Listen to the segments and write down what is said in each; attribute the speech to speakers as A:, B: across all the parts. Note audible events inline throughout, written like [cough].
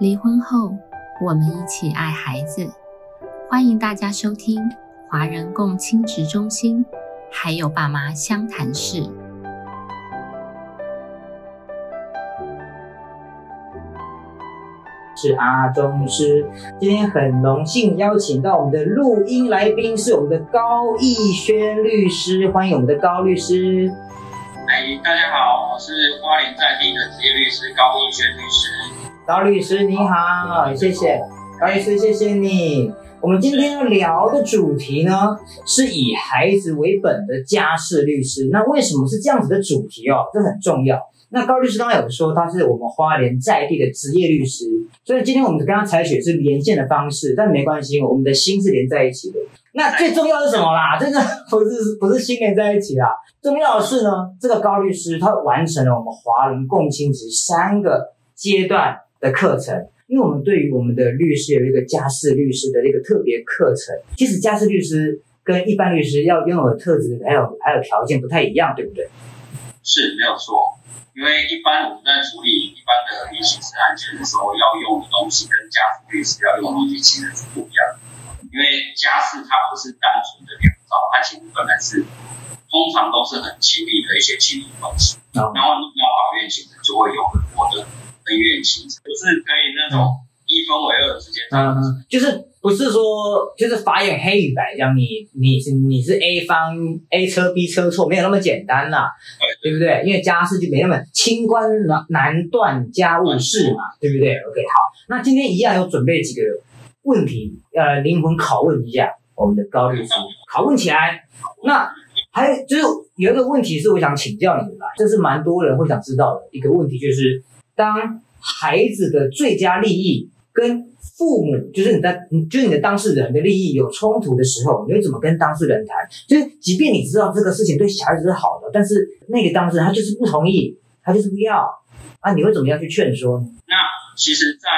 A: 离婚后，我们一起爱孩子。欢迎大家收听华人共亲职中心，还有爸妈相谈室。
B: 是阿中师，今天很荣幸邀请到我们的录音来宾是我们的高逸轩律师，欢迎我们的高律师。
C: 哎，大家好，我是花莲在地的职业律师高逸轩律师。
B: 高律师你好，谢谢高律师，谢谢你。我们今天要聊的主题呢，是以孩子为本的家事律师。那为什么是这样子的主题哦？这很重要。那高律师刚刚有说他是我们花莲在地的职业律师，所以今天我们跟他采取是连线的方式，但没关系，我们的心是连在一起的。那最重要是什么啦？这个不是不是心连在一起啦，重要的是呢，这个高律师他完成了我们华人共青值三个阶段。的课程，因为我们对于我们的律师有一个家事律师的一个特别课程。其实家事律师跟一般律师要拥有的特质还有还有条件不太一样，对不对？
C: 是没有错，因为一般我们在处理一般的民刑事案件的时候，要用的东西跟家事律师要用的东西其实是不一样。因为家事它不是单纯的两造，它其实本来是通常都是很亲密的一些亲密关系，然后你要法院其实就会有很多的。恩怨情仇不是可以那种一分为二直接嗯，
B: 就是不是说就是法眼黑与白这样，你你是你是 A 方 A 车 B 车错，没有那么简单啦，对不对？因为家事就没那么清官难难断家务事嘛，对不对？OK，好，那今天一样有准备几个问题，呃，灵魂拷问一下我们的高律师，拷问起来。那还有就是有一个问题是我想请教你的，这是蛮多人会想知道的一个问题，就是。当孩子的最佳利益跟父母，就是你的，就是你的当事人的利益有冲突的时候，你会怎么跟当事人谈？就是即便你知道这个事情对小孩子是好的，但是那个当事人他就是不同意，他就是不要啊，你会怎么样去劝说呢？
C: 那其实，在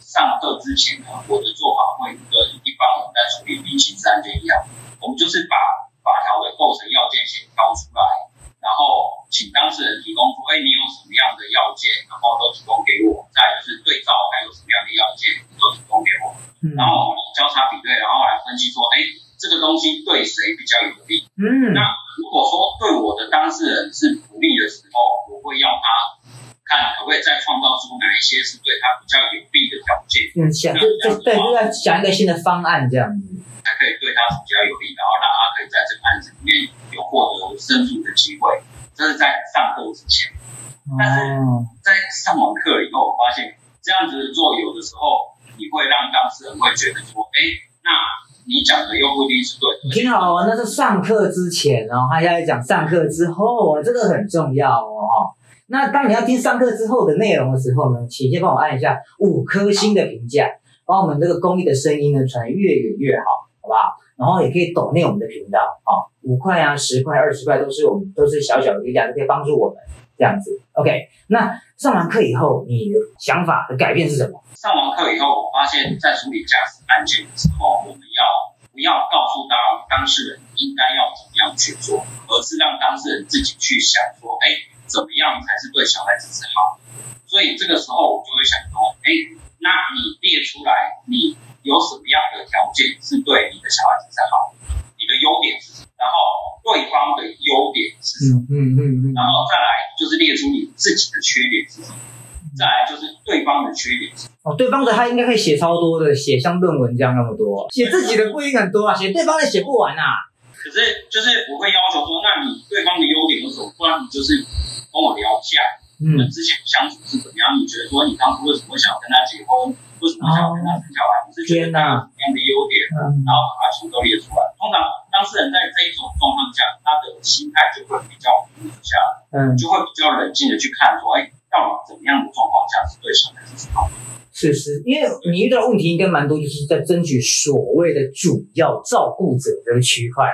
C: 上课之前呢，我的做法会跟一般我们在处理民刑事案件一样，我们就是把法条的构成要件先挑出来。然后请当事人提供说，哎，你有什么样的要件，然后都提供给我。再就是对照还有什么样的要件，都提供给我。然后我们交叉比对，然后来分析说，哎，这个东西对谁比较有利？嗯。那如果说对我的当事人是不利的时候，我会要他看可不可以再创造出哪一些是对他比较有利的条件。
B: 嗯，想就就对，就要想一个新的方案这样子。
C: 才可以对他比较有利，然后让他可以在这个案子里面有获得申诉的机会。这是在上课之前，但是在上完课以后，我发现这样子做有的时候，你会让当事人会觉得说，哎，那你讲的又不一定是对。
B: 听好哦，那是上课之前哦，他现在讲上课之后哦，这个很重要哦。那当你要听上课之后的内容的时候呢，请先帮我按一下五颗星的评价，把我们这个公益的声音呢传越远越好。好不好？然后也可以抖内我们的频道啊，五块啊、十块、二十块都是我们都是小小的力量，都可以帮助我们这样子。OK，那上完课以后，你的想法的改变是什么？
C: 上完课以后，我发现，在处理驾驶案件的时候，我们要不要告诉当当事人应该要怎么样去做，而是让当事人自己去想说，哎，怎么样才是对小孩子是好？所以这个时候，我就会想说，哎，那你列出来，你。有什么样的条件是对你的小孩子是好？你的优点是什么？然后对方的优点是什么？嗯嗯嗯。然后再来就是列出你自己的缺点是什么？再来就是对方的缺点是什么？
B: 哦，对方的他应该可以写超多的，写像论文这样那么多，写自己的不一定很多啊，写对方的写不完啊。
C: 可是就是我会要求说，那你对方的优点有什么？不然你就是跟我聊一下，嗯，之前相处是怎么样？你觉得说你当初为什么会想要跟他结婚？为什么想要跟他生小孩？你是觉得他有什么样的优点，然后把它全都列出来。通常当事人在这一种状况下，他的心态就会比较平和下来，嗯，就会比较冷静的去看说，哎，到底怎么样的状况下是对小孩子好？
B: 是是，因为你遇到问题应该蛮多，就是在争取所谓的主要照顾者这个区块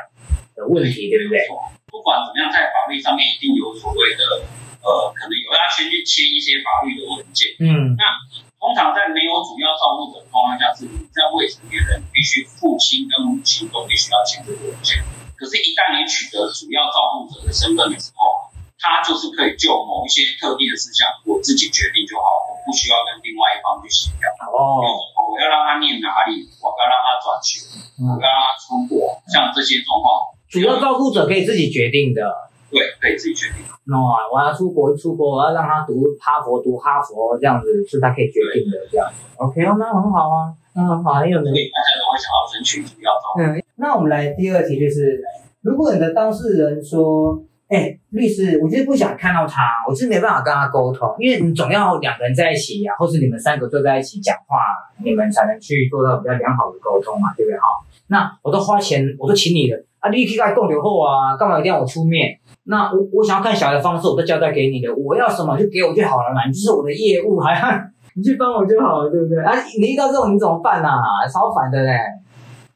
B: 的问题，对不对？
C: 不管怎么样，在法律上面一定有所谓的，呃，可能有要先去签一些法律的文件，嗯，那。通常在没有主要照顾者的状况下，是你在未成年人必须父亲跟母亲都必须要签这个文件。可是，一旦你取得主要照顾者的身份的时候，他就是可以就某一些特定的事项，我自己决定就好，我不不需要跟另外一方去协调。
B: 哦，
C: 我要让他念哪里，我要让他转学，我要让他出国，像这些状况，
B: 主要照顾者可以自己决定的。
C: 对，可以自己决定。
B: no 啊，我要出国出国，我要让他读哈佛，读哈佛这样子是他可以决定的这样子。OK 哦，那很好啊，那很好，很有能力。
C: 大家都会想要争取主要。
B: 嗯，那我们来第二题就是，如果你的当事人说，哎、律师，我就是不想看到他，我就是没办法跟他沟通，因为你总要两个人在一起呀、或是你们三个坐在一起讲话，你们才能去做到比较良好的沟通嘛，对不对？哈，那我都花钱，我都请你了啊，你可以来共留后啊，干嘛一定要我出面？那我我想要看小孩的方式，我都交代给你的，我要什么就给我就好了嘛，你就是我的业务，还要 [laughs] 你去帮我就好了，对不对？啊，你遇到这种你怎么办啊？超烦的嘞。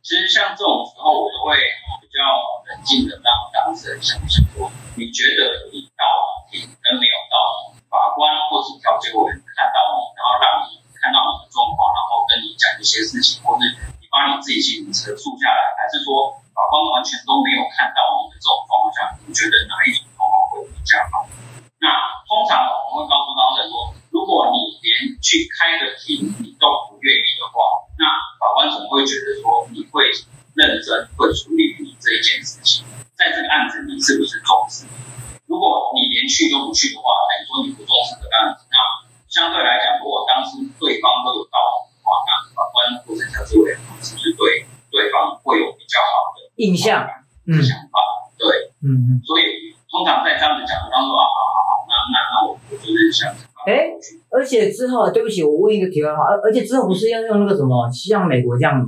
C: 其实像这种时候，我都会比较冷静的让当事人想一想说，你觉得你到底跟没有到底，法官或是调解委员看到你，然后让你看到你的状况，然后跟你讲一些事情，或是你把你自己心情陈述下来，还是说法官完全都没有看到你的这种状况下，你觉得哪一种状况会比较好？那通常我们会告诉当事人说，如果你连去开个庭你都不愿意的话，那法官总会觉得说你会认真会处理你这一件事情，在这个案子你是不是重视？如果你连去都不去的话，等于说你不重视这个案子，那相对来讲，如果当时对方都有道理的话，那法官或者调解委员是不是对对方会有比较好的
B: 印
C: 想法？对，
B: 嗯嗯。
C: 所以通常在这样子讲，当中啊，好好好，那那那我我就是想，
B: 哎而且之后，对不起，我问一个题外话，而而且之后不是要用那个什么，像美国这样，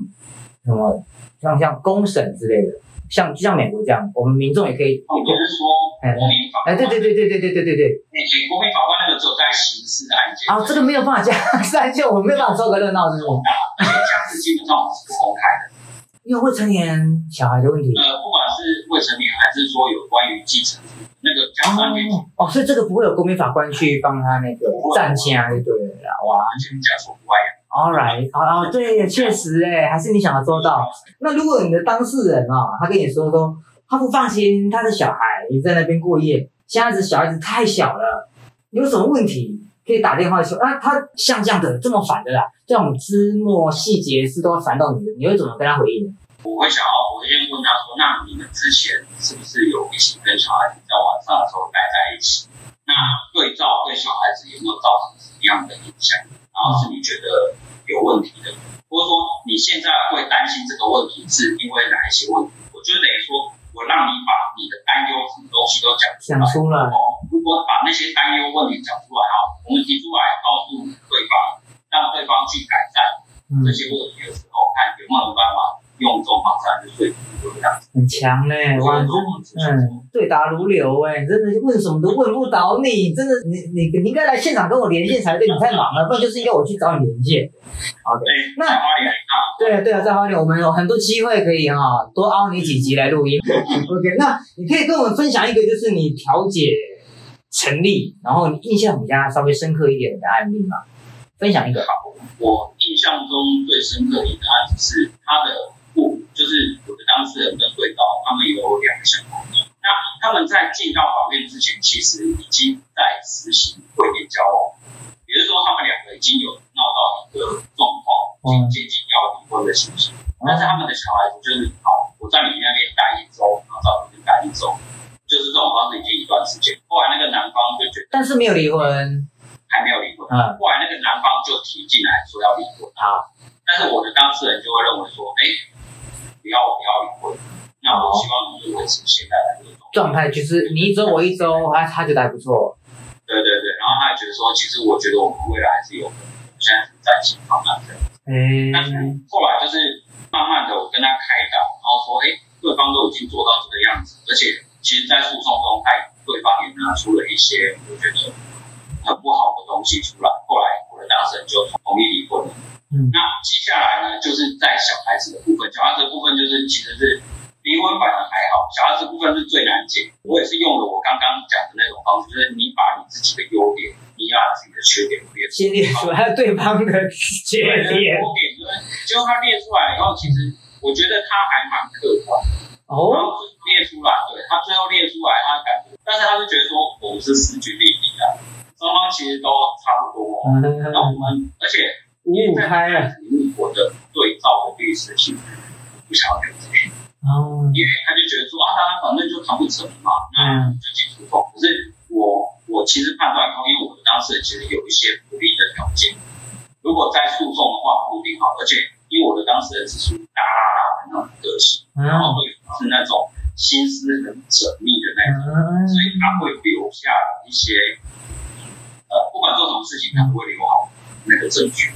B: 什么像像公审之类的，像就像美国这样，我们民众也可以，
C: 哦，就是说国民法
B: 哎，
C: 官，
B: 对对对对对对对对对对，
C: 哎，哎国民法官那个只有在刑事案件，
B: 啊，这个没有办法加三就我没有办法凑个热闹，是不是？
C: 而且家事基本上我们是不公开的。
B: 因为未成年小孩的问题。
C: 呃，不管是未成年还是说有关于继承那个家事案件，
B: 哦，所以这个不会有国民法官去帮他那个站掐就对了啦，哇
C: 完全家属不外扬。
B: ，All right，哦哦，对，确实哎，还是你想的做到。那如果你的当事人啊，他跟你说说，他不放心他的小孩在那边过夜，现在子小孩子太小了，有什么问题可以打电话说，啊，他像这样的这么烦的啦，这种枝末细节是都要烦到你的，你会怎么跟他回应？
C: 我会想要，我就先问他说，那你们之前是不是有一起跟小孩子在晚上的时候待在一起？那对照对小孩子有没有造成什么样的影响？然后是你觉得有问题的，或者说你现在会担心这个问题是因为哪一些问题？我就等于说我让你把你的担忧什么东西都讲出来。
B: 讲出来，
C: 哦，如果把那些担忧问题讲出来，好，我们提出来告诉对方，让对方去改善
B: 嗯
C: 这，些问题的时候，看有没有办法用这种方式来去说服对方。
B: 很强嘞，哇，真嗯，对答如流哎，真的问什么都问不倒你，真的，你你你应该来现场跟我连线才对，你太忙了，不然就是应该我去找你连线。好
C: 的，
B: 那
C: 那花莲很大，
B: 对啊对啊，在花莲我们有很多机会可以哈、多凹你几集来录音。[laughs] OK，那你可以跟我们分享一个就是你调解成立，然后你印象比较稍微深刻一点的案例吗，分享一个。
C: 我印象中最深刻的一个案子是他的父，就是我的当事人跟对告，他们有两个小朋友。那他们在进到法院之前，其实已经在实行会面交往，也就是说，他们两个已经有闹到一个状况，已经接近要离婚的情形。但是他们的小孩子就是好，我在你那边待一周，然后在我这边待一周，就是这种方式已经一段时间。后来那个男方就觉得
B: 但是没有离婚，
C: 还没有离婚，
B: 嗯，
C: 后来那个男方就提进来说要离婚。
B: 好，
C: 但是我的当事人就会认为说，哎，不要不要离婚，那我希望你就维持现在的这个状态。
B: 就是你一周我一周，他他觉得还不错。
C: 对对对，然后他也觉得说，其实我觉得我们未来还是有现在是暂行方案这样。
B: 哎，
C: 但是后来就是慢慢的我跟他开导，然后说，哎，对方都已经做到这个样子，而且其实在诉讼中，他对方也拿出了一些我觉得很不好的东西出来。后来我的当事人就同意离婚了。
B: 嗯
C: 那接下来呢，就是在小孩子的部分，小孩子的部分就是其实是离婚反而还好，小孩子部分是最难解。我也是用了我刚刚讲的那种方式，就是你把你自己的优点，你要把自己的缺点列出
B: 先列出来对方的缺。点
C: 优点就是，结果他列出来以后，其实我觉得他还蛮客观哦。然
B: 哦，
C: 后最后列出来，对他最后列出来，他感觉，但是他就觉得说我们是势均力敌的，双方其实都差不多。那我们而且
B: 五五开啊，
C: 我的对照的律师其实不想要给这边，哦，因为他就觉得说啊，他反正就谈不成嘛，那就进诉讼。可是我我其实判断后，因为我的当事人其实有一些不利的条件，如果在诉讼的话不一定好，而且因为我的当事人是属于大拉拉的那种个性，然后会是那种。心思很缜密的那种，所以他会留下一些，呃，不管做什么事情，他都会留好那个证据。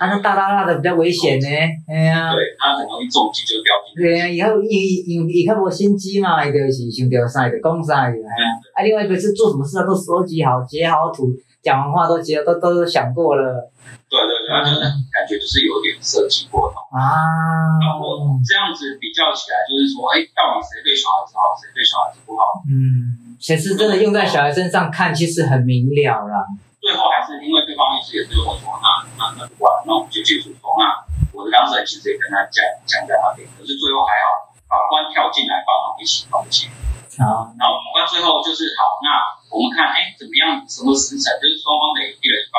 C: 那我的当事人，
B: 他那大大大的比较危险呢，哎呀，
C: 对他很容易中计就掉进去。
B: 对啊，以后以以以后我心机嘛，伊就是想着啥的讲啥的，啊，另外一个是做什么事啊都收集好、截好图，讲完话都截都都想过了。
C: 对对对，就是感觉就是有点设计过头
B: 啊。
C: 然后这样子比较起来，就是说，哎，到底谁对小孩子好，谁对小孩子不好？
B: 嗯，其实真的用在小孩身上看，其实很明了啦。
C: 最后还是因为对方律师也是我说，那那那不管，那我们就继续说，那我的当事人其实也跟他讲讲在那边，可是最后还好，法官跳进来帮忙一起道歉。
B: 好，
C: 然后法官最后就是好，那我们看，哎，怎么样？什么时辰？就是双方的一人一半。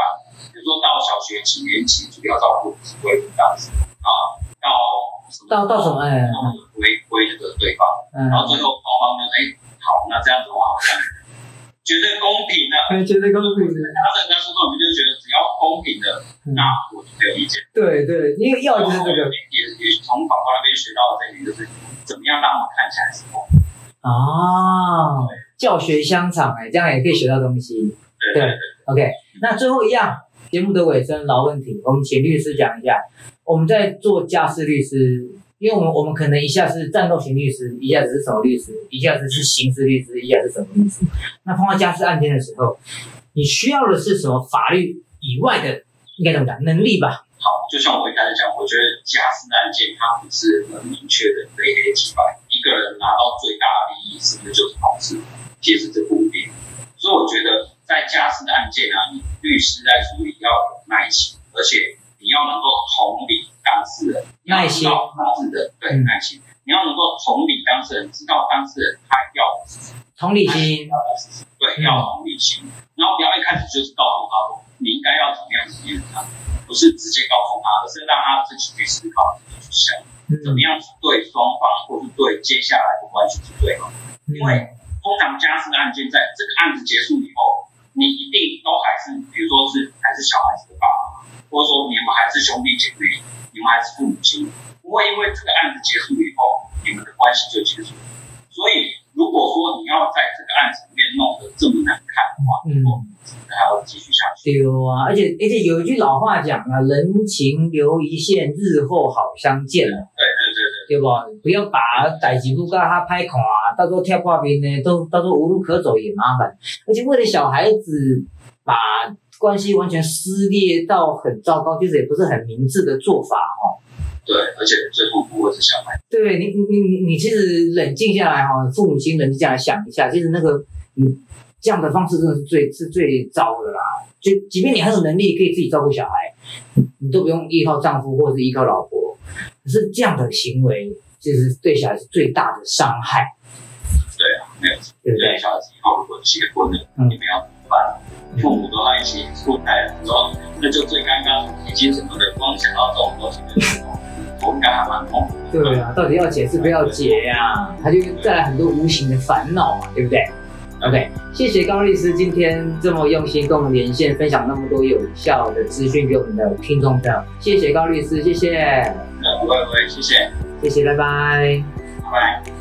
C: 比如说到小学几年级主要照顾归这样子啊，到
B: 到到什么哎，
C: 归归这个对方，然后最后双方就哎好，那这样子的话好像绝对公平的，
B: 绝对公平的。
C: 他在跟诉讼我们就觉得只要公平的，那我就没有意见。
B: 对对，因为要就是这个，
C: 也也从法官那边学到的这一点就是怎么样让我们看起来是公平。
B: 啊，教学相长哎，这样也可以学到东西。
C: 对对
B: ，OK，那最后一样。节目的尾声，老问题，我们请律师讲一下。我们在做家事律师，因为我们我们可能一下是战斗型律师，一下子是什么律师，一下子是刑事律师，一下是什么律师。那碰到家事案件的时候，你需要的是什么法律以外的，应该怎么讲？能力吧。
C: 好，就像我一开始讲，我觉得家事案件它不是很明确的非黑即白，一个人拿到最大的利益是不是就是好事？其实这不一定。所以我觉得。在家事的案件啊，你律师在处理要有耐心，而且你要能够同理当事人，
B: 耐心，
C: 当事人对耐心，你要能够同理当事人，知道当事人他要的是什么，
B: 同理心，
C: 对，要同理心，然后不要一开始就是告诉他说你应该要怎么样怎么样，不是直接告诉他，而是让他自己去思考，自己去想，怎么样对双方或是对接下来的关系是最好的，因为通常家事案件在这个案子结束以后。你一定都还是，比如说是还是小孩子的爸爸，或者说你们还是兄弟姐妹，你们还是父母亲，不会因为这个案子结束以后，你们的关系就结束。所以，如果说你要在这个案子里面弄得这么难看的话，嗯，还要继续下去。
B: 对啊，而且而且有一句老话讲啊，人情留一线，日后好相见
C: 了。对对对对，
B: 对不？不要把代志不告他拍看。到时候跳挂边呢，都到时候无路可走也麻烦，而且为了小孩子把关系完全撕裂到很糟糕，其实也不是很明智的做法哦。
C: 对，而且最后不过是小孩。
B: 对你，你，你，你其实冷静下来哈，父母亲冷静下来想一下，其实那个嗯这样的方式真的是最是最糟的啦。就即便你很有能力可以自己照顾小孩，你都不用依靠丈夫或者是依靠老婆，可是这样的行为其实对小孩是最大的伤害。
C: 对啊，没有对不对？小孩子以后如果结婚了，你们要父母都在一起出台了，说那就最尴尬，已经什么的，光想到这种东西就我应该还蛮痛。
B: 对啊，到底要解是不要解呀？他就带来很多无形的烦恼嘛，对不对？OK，谢谢高律师今天这么用心跟我们连线，分享那么多有效的资讯给我们的听众朋友。谢谢高律师，谢谢。
C: 呃，不会不会，谢谢，
B: 谢谢，拜拜，
C: 拜拜。